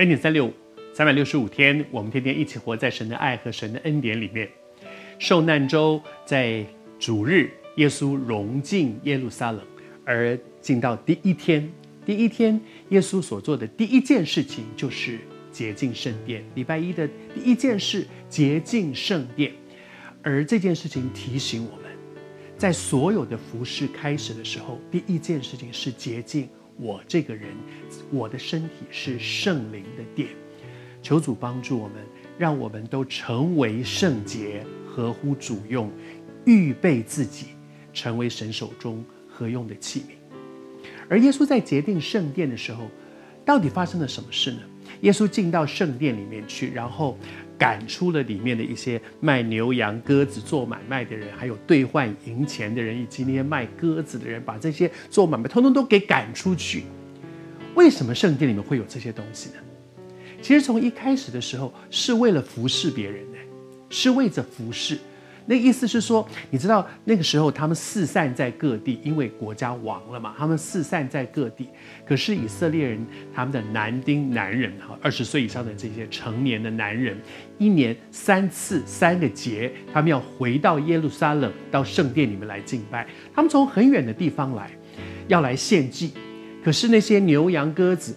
恩典三六五，三百六十五天，我们天天一起活在神的爱和神的恩典里面。受难周在主日，耶稣荣进耶路撒冷，而进到第一天，第一天耶稣所做的第一件事情就是洁净圣殿。礼拜一的第一件事，洁净圣殿，而这件事情提醒我们，在所有的服事开始的时候，第一件事情是洁净。我这个人，我的身体是圣灵的殿，求主帮助我们，让我们都成为圣洁，合乎主用，预备自己成为神手中合用的器皿。而耶稣在决定圣殿的时候，到底发生了什么事呢？耶稣进到圣殿里面去，然后赶出了里面的一些卖牛羊鸽子做买卖的人，还有兑换银钱的人，以及那些卖鸽子的人，把这些做买卖通通都给赶出去。为什么圣殿里面会有这些东西呢？其实从一开始的时候是为了服侍别人的，是为着服侍。那意思是说，你知道那个时候他们四散在各地，因为国家亡了嘛，他们四散在各地。可是以色列人他们的男丁男人哈，二十岁以上的这些成年的男人，一年三次三个节，他们要回到耶路撒冷，到圣殿里面来敬拜。他们从很远的地方来，要来献祭。可是那些牛羊鸽子，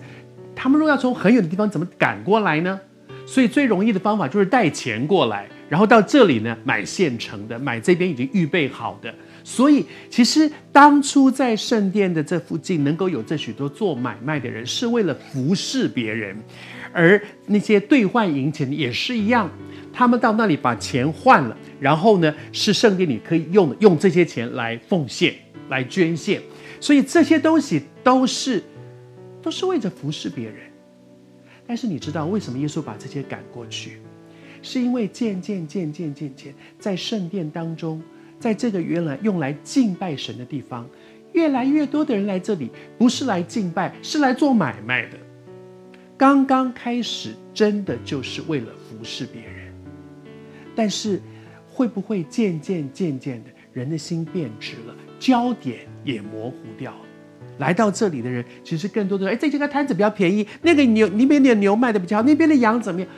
他们若要从很远的地方怎么赶过来呢？所以最容易的方法就是带钱过来。然后到这里呢，买现成的，买这边已经预备好的。所以，其实当初在圣殿的这附近能够有这许多做买卖的人，是为了服侍别人；而那些兑换银钱也是一样，他们到那里把钱换了，然后呢，是圣殿里可以用的，用这些钱来奉献、来捐献。所以这些东西都是都是为着服侍别人。但是你知道为什么耶稣把这些赶过去？是因为渐渐渐渐渐渐，在圣殿当中，在这个原来用来敬拜神的地方，越来越多的人来这里，不是来敬拜，是来做买卖的。刚刚开始，真的就是为了服侍别人，但是会不会渐渐渐渐的，人的心变直了，焦点也模糊掉了？来到这里的人，其实更多的人，哎，这家摊子比较便宜，那个牛那边的牛卖的比较好，那边的羊怎么样？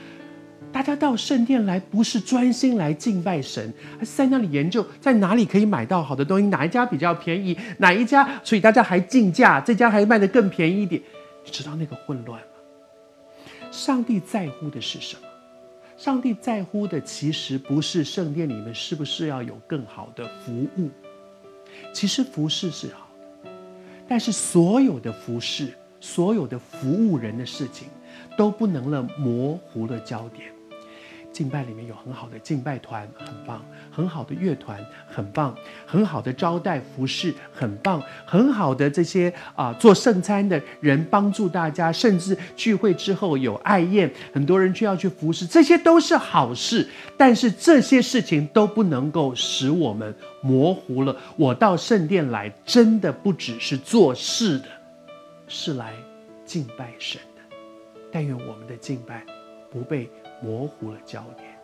大家到圣殿来，不是专心来敬拜神，而是在那里研究在哪里可以买到好的东西，哪一家比较便宜，哪一家，所以大家还竞价，这家还卖得更便宜一点。你知道那个混乱吗？上帝在乎的是什么？上帝在乎的其实不是圣殿里面是不是要有更好的服务，其实服侍是好的，但是所有的服侍，所有的服务人的事情，都不能了模糊了焦点。敬拜里面有很好的敬拜团，很棒；很好的乐团，很棒；很好的招待服侍，很棒；很好的这些啊、做圣餐的人帮助大家，甚至聚会之后有爱宴，很多人却要去服侍，这些都是好事。但是这些事情都不能够使我们模糊了。我到圣殿来，真的不只是做事的，是来敬拜神的。但愿我们的敬拜不被模糊了焦点。